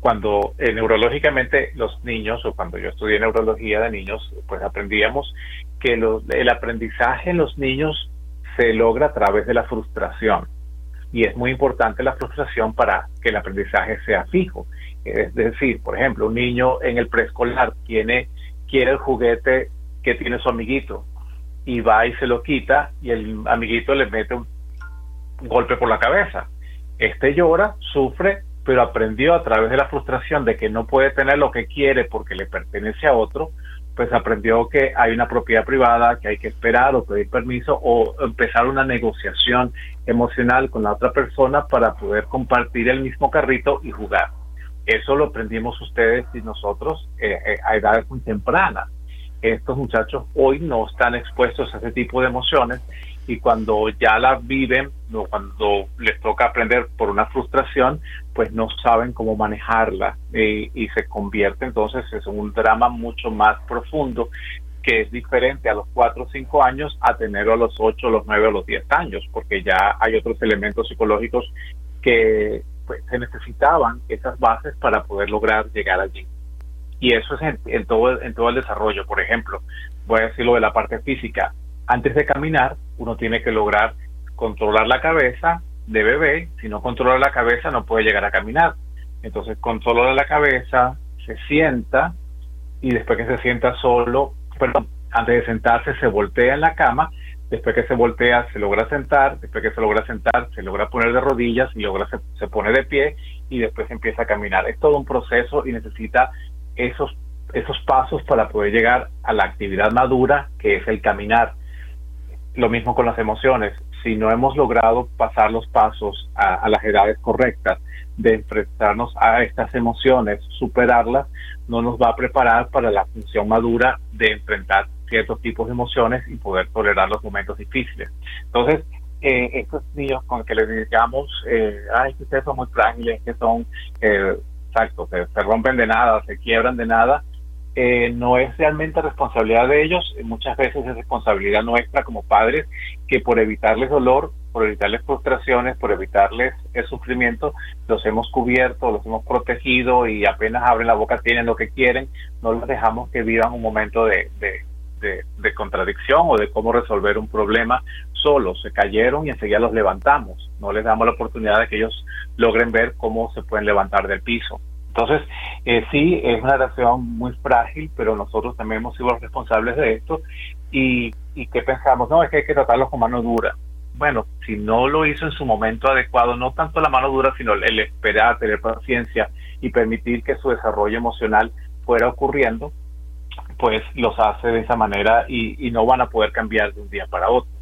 cuando eh, neurológicamente los niños, o cuando yo estudié neurología de niños, pues aprendíamos que el aprendizaje en los niños se logra a través de la frustración. Y es muy importante la frustración para que el aprendizaje sea fijo. Es decir, por ejemplo, un niño en el preescolar tiene, quiere el juguete que tiene su amiguito y va y se lo quita y el amiguito le mete un golpe por la cabeza. Este llora, sufre, pero aprendió a través de la frustración de que no puede tener lo que quiere porque le pertenece a otro, pues aprendió que hay una propiedad privada, que hay que esperar o pedir permiso o empezar una negociación emocional con la otra persona para poder compartir el mismo carrito y jugar. Eso lo aprendimos ustedes y nosotros eh, eh, a edades muy tempranas. Estos muchachos hoy no están expuestos a ese tipo de emociones y cuando ya las viven, o cuando les toca aprender por una frustración, pues no saben cómo manejarla eh, y se convierte entonces en un drama mucho más profundo que es diferente a los 4 o 5 años a tenerlo a los 8, los 9 o los 10 años, porque ya hay otros elementos psicológicos que pues, se necesitaban esas bases para poder lograr llegar allí. Y eso es en, en todo, en todo el desarrollo. Por ejemplo, voy a decir lo de la parte física. Antes de caminar, uno tiene que lograr controlar la cabeza de bebé. Si no controla la cabeza, no puede llegar a caminar. Entonces, controla la cabeza, se sienta y después que se sienta solo, perdón, antes de sentarse se voltea en la cama, después que se voltea se logra sentar, después que se logra sentar se logra poner de rodillas y logra se, se pone de pie y después empieza a caminar. Es todo un proceso y necesita esos esos pasos para poder llegar a la actividad madura que es el caminar. Lo mismo con las emociones. Si no hemos logrado pasar los pasos a, las edades correctas de enfrentarnos a estas emociones, superarlas, no nos va a preparar para la función madura de enfrentar ciertos tipos de emociones y poder tolerar los momentos difíciles. Entonces, eh, estos niños con que les digamos, eh, ay, que ustedes son muy frágiles, que son, eh, exacto, se, rompen de nada, se quiebran de nada, eh, no es realmente responsabilidad de ellos, muchas veces es responsabilidad nuestra como padres que por evitarles dolor, por evitarles frustraciones, por evitarles el sufrimiento, los hemos cubierto, los hemos protegido y apenas abren la boca tienen lo que quieren, no los dejamos que vivan un momento de, de contradicción o de cómo resolver un problema solos, se cayeron y enseguida los levantamos, no les damos la oportunidad de que ellos logren ver cómo se pueden levantar del piso. Entonces, eh, sí, es una relación muy frágil, pero nosotros también hemos sido los responsables de esto. ¿Y, y qué pensamos? No, es que hay que tratarlos con mano dura. Bueno, si no lo hizo en su momento adecuado, no tanto la mano dura, sino el esperar, tener paciencia y permitir que su desarrollo emocional fuera ocurriendo, pues los hace de esa manera y, y no van a poder cambiar de un día para otro.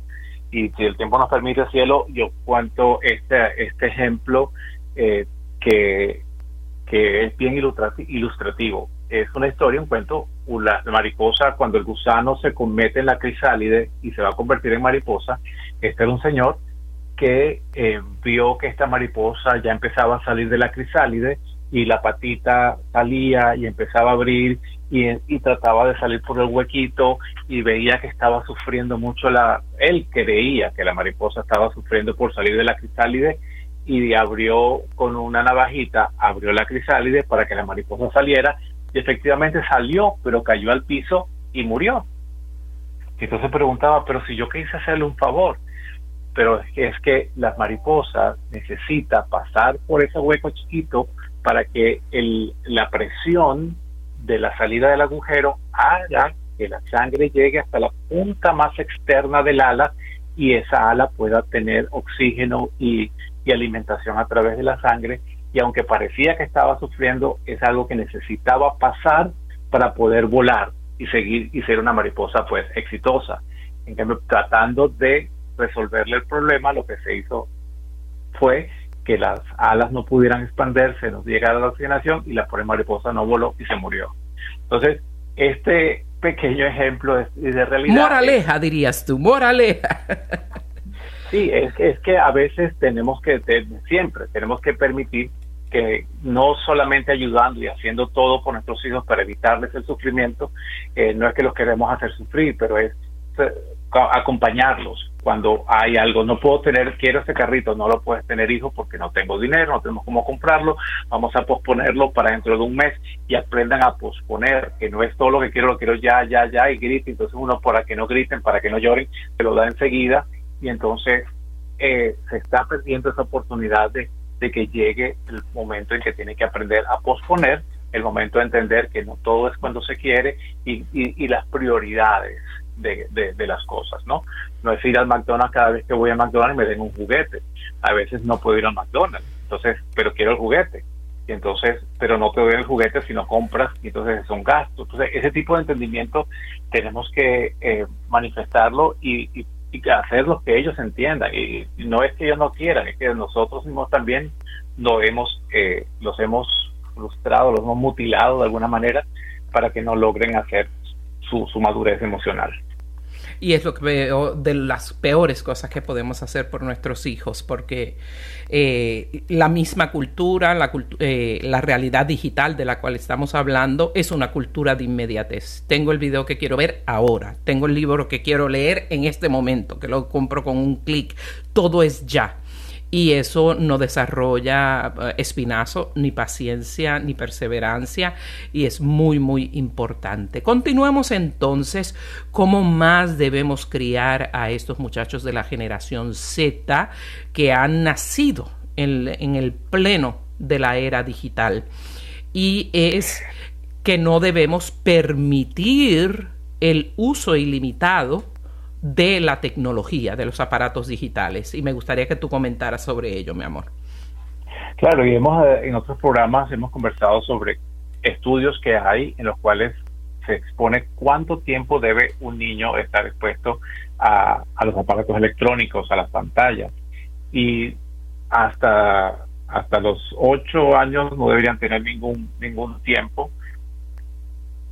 Y si el tiempo nos permite, cielo, yo cuento este, este ejemplo eh, que que es bien ilustrati- ilustrativo. Es una historia, un cuento, la mariposa, cuando el gusano se comete en la crisálide y se va a convertir en mariposa, este era un señor que eh, vio que esta mariposa ya empezaba a salir de la crisálide y la patita salía y empezaba a abrir y, trataba de salir por el huequito y veía que estaba sufriendo mucho la, él creía que la mariposa estaba sufriendo por salir de la crisálide y abrió con una navajita, abrió la crisálide para que la mariposa saliera y efectivamente salió, pero cayó al piso y murió. Y entonces preguntaba, pero si yo quise hacerle un favor, pero es que, es que las mariposas necesita pasar por ese hueco chiquito para que el, la presión de la salida del agujero haga que la sangre llegue hasta la punta más externa del ala y esa ala pueda tener oxígeno y, y alimentación a través de la sangre y aunque parecía que estaba sufriendo, es algo que necesitaba pasar para poder volar y seguir y ser una mariposa pues exitosa. En cambio, tratando de resolverle el problema, lo que se hizo fue que las alas no pudieran expandirse, no llegara la oxigenación y la pobre mariposa no voló y se murió. Entonces, este pequeño ejemplo es, es de realidad. Moraleja, dirías tú, moraleja. Sí, es que, es que a veces tenemos que, siempre tenemos que permitir que no solamente ayudando y haciendo todo por nuestros hijos para evitarles el sufrimiento, eh, no es que los queremos hacer sufrir, pero es acompañarlos cuando hay algo. No puedo tener, quiero ese carrito, no lo puedes tener hijo porque no tengo dinero, no tenemos cómo comprarlo, vamos a posponerlo para dentro de un mes y aprendan a posponer, que no es todo lo que quiero, lo quiero ya, ya, ya y grite, entonces uno para que no griten, para que no lloren, se lo da enseguida. Y entonces eh, se está perdiendo esa oportunidad de, de que llegue el momento en que tiene que aprender a posponer, el momento de entender que no todo es cuando se quiere y, y las prioridades de, de, de las cosas, ¿no? No es ir al McDonald's cada vez que voy a McDonald's y me den un juguete. A veces no puedo ir al McDonald's, entonces, pero quiero el juguete. Y entonces, pero no te doy el juguete si no compras, y entonces es un gasto. Entonces, ese tipo de entendimiento tenemos que eh, manifestarlo y, y, hacer lo que ellos entiendan. Y, y no es que ellos no quieran, es que nosotros mismos también lo hemos, eh, los hemos frustrado, los hemos mutilado de alguna manera para que no logren hacer su, madurez emocional. Y es lo que veo de las peores cosas que podemos hacer por nuestros hijos, porque eh, la misma cultura, la, cultu- eh, la realidad digital de la cual estamos hablando, es una cultura de inmediatez. Tengo el video que quiero ver ahora, tengo el libro que quiero leer en este momento, que lo compro con un clic, todo es ya. Y eso no desarrolla eh, espinazo, ni paciencia, ni perseverancia, y es muy, muy importante. Continuemos entonces cómo más debemos criar a estos muchachos de la generación Z que han nacido en, en el pleno de la era digital. Y es que no debemos permitir el uso ilimitado de la tecnología, de los aparatos digitales. Y me gustaría que tú comentaras sobre ello, mi amor. Claro, y hemos eh, en otros programas hemos conversado sobre estudios que hay en los cuales se expone cuánto tiempo debe un niño estar expuesto a, a los aparatos electrónicos, a las pantallas. Y hasta, hasta los ocho años no deberían tener ningún, ningún tiempo.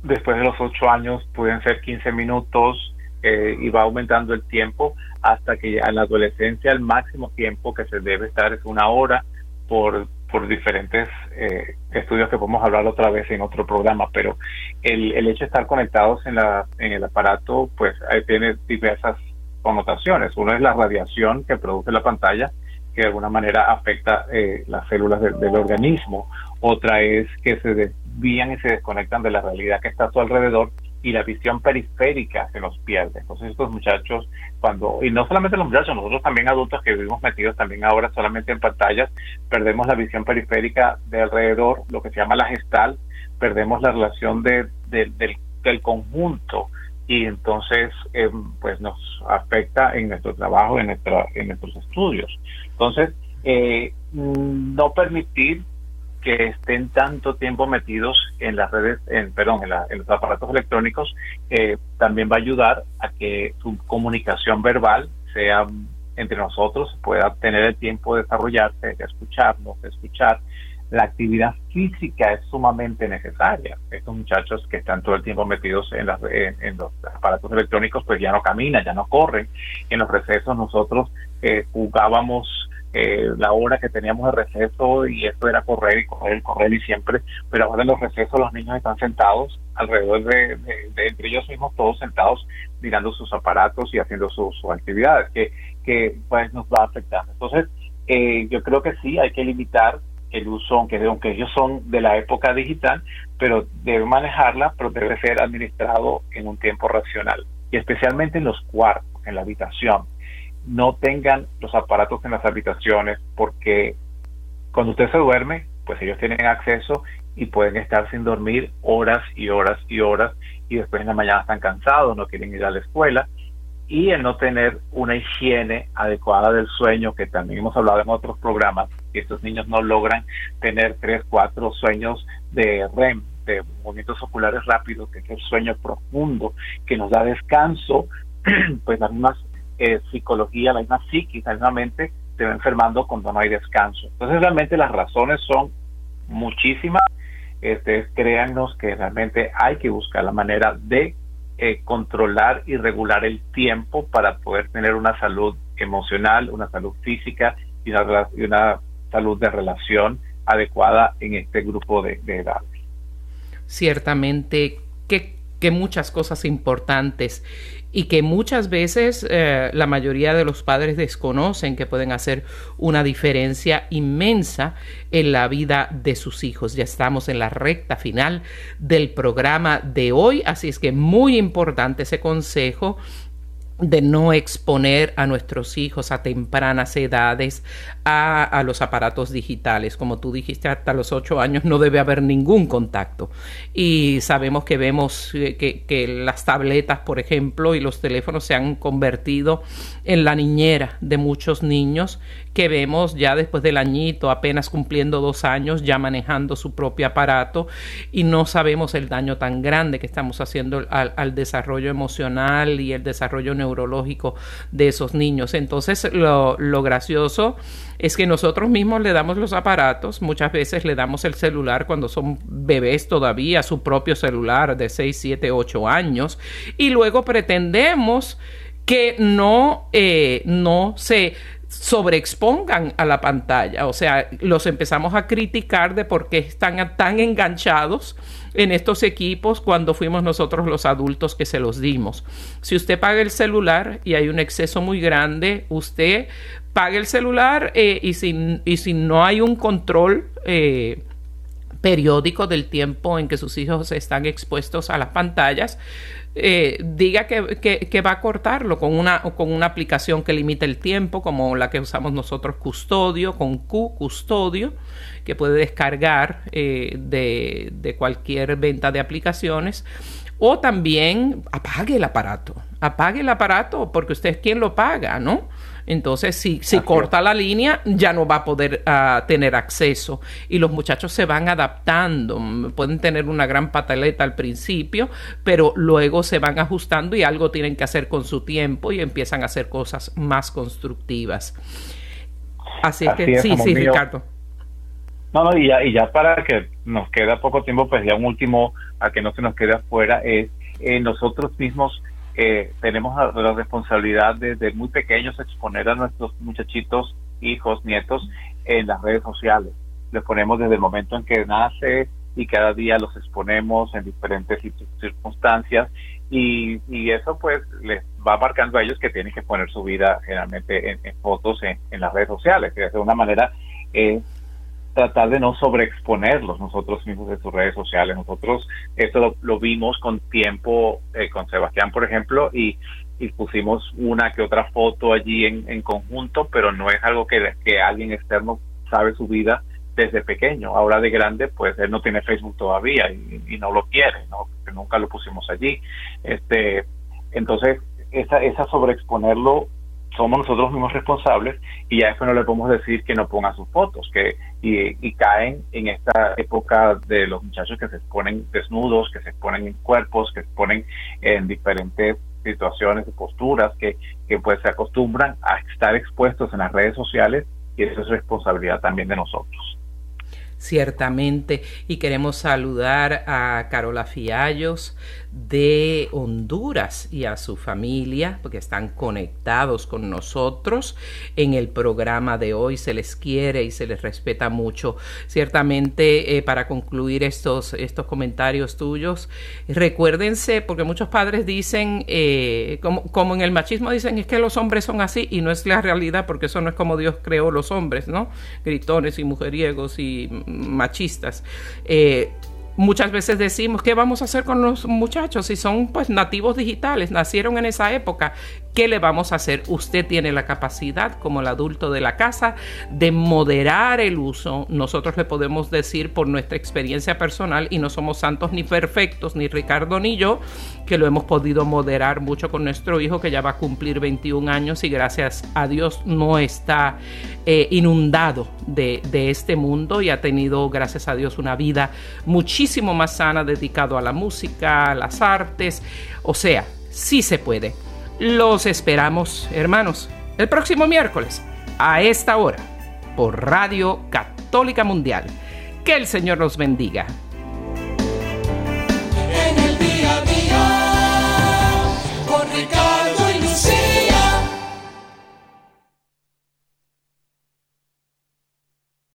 Después de los ocho años pueden ser 15 minutos eh, y va aumentando el tiempo hasta que en la adolescencia el máximo tiempo que se debe estar es una hora por, por diferentes eh, estudios que podemos hablar otra vez en otro programa, pero el, el hecho de estar conectados en, la, en el aparato, pues tiene diversas connotaciones. Uno es la radiación que produce la pantalla, que de alguna manera afecta eh, las células de, del organismo. Otra es que se desvían y se desconectan de la realidad que está a su alrededor y la visión periférica se nos pierde. Entonces estos muchachos, cuando, y no solamente los muchachos, nosotros también adultos que vivimos metidos también ahora solamente en pantallas, perdemos la visión periférica de alrededor, lo que se llama la gestal, perdemos la relación de, de, del, del conjunto y entonces eh, pues nos afecta en nuestro trabajo, en, nuestra, en nuestros estudios. Entonces, eh, no permitir que estén tanto tiempo metidos en las redes, en, perdón, en, la, en los aparatos electrónicos, eh, también va a ayudar a que su comunicación verbal sea entre nosotros, pueda tener el tiempo de desarrollarse, de escucharnos, de escuchar. La actividad física es sumamente necesaria. Estos muchachos que están todo el tiempo metidos en, las, en, en los aparatos electrónicos, pues ya no caminan, ya no corren. En los recesos nosotros eh, jugábamos eh, la hora que teníamos de receso y esto era correr y correr y correr y siempre, pero ahora en los recesos los niños están sentados alrededor de, entre ellos mismos, todos sentados mirando sus aparatos y haciendo sus, sus actividades, que, que pues nos va a afectar. Entonces, eh, yo creo que sí, hay que limitar el uso, aunque, aunque ellos son de la época digital, pero debe manejarla, pero debe ser administrado en un tiempo racional, y especialmente en los cuartos, en la habitación no tengan los aparatos en las habitaciones porque cuando usted se duerme, pues ellos tienen acceso y pueden estar sin dormir horas y horas y horas y después en la mañana están cansados, no quieren ir a la escuela y el no tener una higiene adecuada del sueño, que también hemos hablado en otros programas, que estos niños no logran tener tres, cuatro sueños de REM, de movimientos oculares rápidos, que es el sueño profundo, que nos da descanso, (clears throat) pues la misma eh, psicología, la misma psiquis, la misma mente se va enfermando cuando no hay descanso. Entonces realmente las razones son muchísimas. Este, créannos que realmente hay que buscar la manera de eh, controlar y regular el tiempo para poder tener una salud emocional, una salud física y una, y una salud de relación adecuada en este grupo de, de edades. Ciertamente que, que muchas cosas importantes y que muchas veces eh, la mayoría de los padres desconocen que pueden hacer una diferencia inmensa en la vida de sus hijos. Ya estamos en la recta final del programa de hoy, así es que muy importante ese consejo de no exponer a nuestros hijos a tempranas edades a, a, los aparatos digitales. Como tú dijiste, hasta los ocho años no debe haber ningún contacto. Y sabemos que vemos que, que, las tabletas, por ejemplo, y los teléfonos se han convertido en la niñera de muchos niños que vemos ya después del añito, apenas cumpliendo dos años, ya manejando su propio aparato y no sabemos el daño tan grande que estamos haciendo al, desarrollo emocional y el desarrollo neurológico de esos niños. Entonces, lo, lo gracioso es que nosotros mismos le damos los aparatos, muchas veces le damos el celular cuando son bebés todavía, su propio celular de 6, 7, 8 años, y luego pretendemos que no, eh, no se sobreexpongan a la pantalla, o sea, los empezamos a criticar de por qué están tan enganchados en estos equipos cuando fuimos nosotros los adultos que se los dimos. Si usted paga el celular y hay un exceso muy grande, usted pague el celular eh, y, si, y si no hay un control eh, periódico del tiempo en que sus hijos están expuestos a las pantallas, eh, diga que, que, va a cortarlo con una, con una aplicación que limite el tiempo, como la que usamos nosotros, Custodio, con Q, Custodio, que puede descargar eh, de, de cualquier venta de aplicaciones. O también apague el aparato, apague el aparato porque usted es quien lo paga, ¿no? Entonces, si, si corta la línea, ya no va a poder uh, tener acceso. Y los muchachos se van adaptando. Pueden tener una gran pataleta al principio, pero luego se van ajustando y algo tienen que hacer con su tiempo y empiezan a hacer cosas más constructivas. Así, Así que, es, sí, sí, mío. Ricardo. No, no, y ya, y ya para que nos queda poco tiempo, pues ya un último, a que no se nos quede afuera, es eh, nosotros mismos eh, tenemos la responsabilidad desde muy pequeños exponer a nuestros muchachitos, hijos, nietos en las redes sociales. Les ponemos desde el momento en que nace y cada día los exponemos en diferentes circunstancias y, y eso pues les va marcando a ellos que tienen que poner su vida generalmente en, en fotos en, en, las redes sociales. De una manera eh, tratar de no sobreexponerlos nosotros mismos de sus redes sociales. Nosotros esto lo, lo vimos con tiempo eh, con Sebastián, por ejemplo, y, y, pusimos una que otra foto allí en, en conjunto, pero no es algo que, que, alguien externo sabe su vida desde pequeño. Ahora de grande, pues él no tiene Facebook todavía y, y no lo quiere, ¿no? Nunca lo pusimos allí. Este, entonces, esa, esa sobreexponerlo somos nosotros mismos responsables y a eso no le podemos decir que no ponga sus fotos, que y, y, caen en esta época de los muchachos que se exponen desnudos, que se exponen en cuerpos, que se exponen en diferentes situaciones y posturas, que, que pues se acostumbran a estar expuestos en las redes sociales y eso es responsabilidad también de nosotros ciertamente. Y queremos saludar a Carola Fiallos de Honduras y a su familia, porque están conectados con nosotros en el programa de hoy. Se les quiere y se les respeta mucho. Ciertamente, eh, para concluir estos, estos comentarios tuyos, recuérdense, porque muchos padres dicen, eh, como, como en el machismo dicen, es que los hombres son así y no es la realidad, porque eso no es como Dios creó los hombres, ¿no? Gritones y mujeriegos y machistas. Eh, muchas veces decimos, ¿qué vamos a hacer con los muchachos si son pues nativos digitales, nacieron en esa época? ¿Qué le vamos a hacer? Usted tiene la capacidad como el adulto de la casa de moderar el uso. Nosotros le podemos decir por nuestra experiencia personal y no somos santos ni perfectos, ni Ricardo ni yo, que lo hemos podido moderar mucho con nuestro hijo que ya va a cumplir 21 años y gracias a Dios no está eh, inundado de, de este mundo y ha tenido, gracias a Dios, una vida muchísimo más sana dedicado a la música, a las artes. O sea, sí se puede. Los esperamos, hermanos, el próximo miércoles a esta hora por Radio Católica Mundial. Que el Señor los bendiga.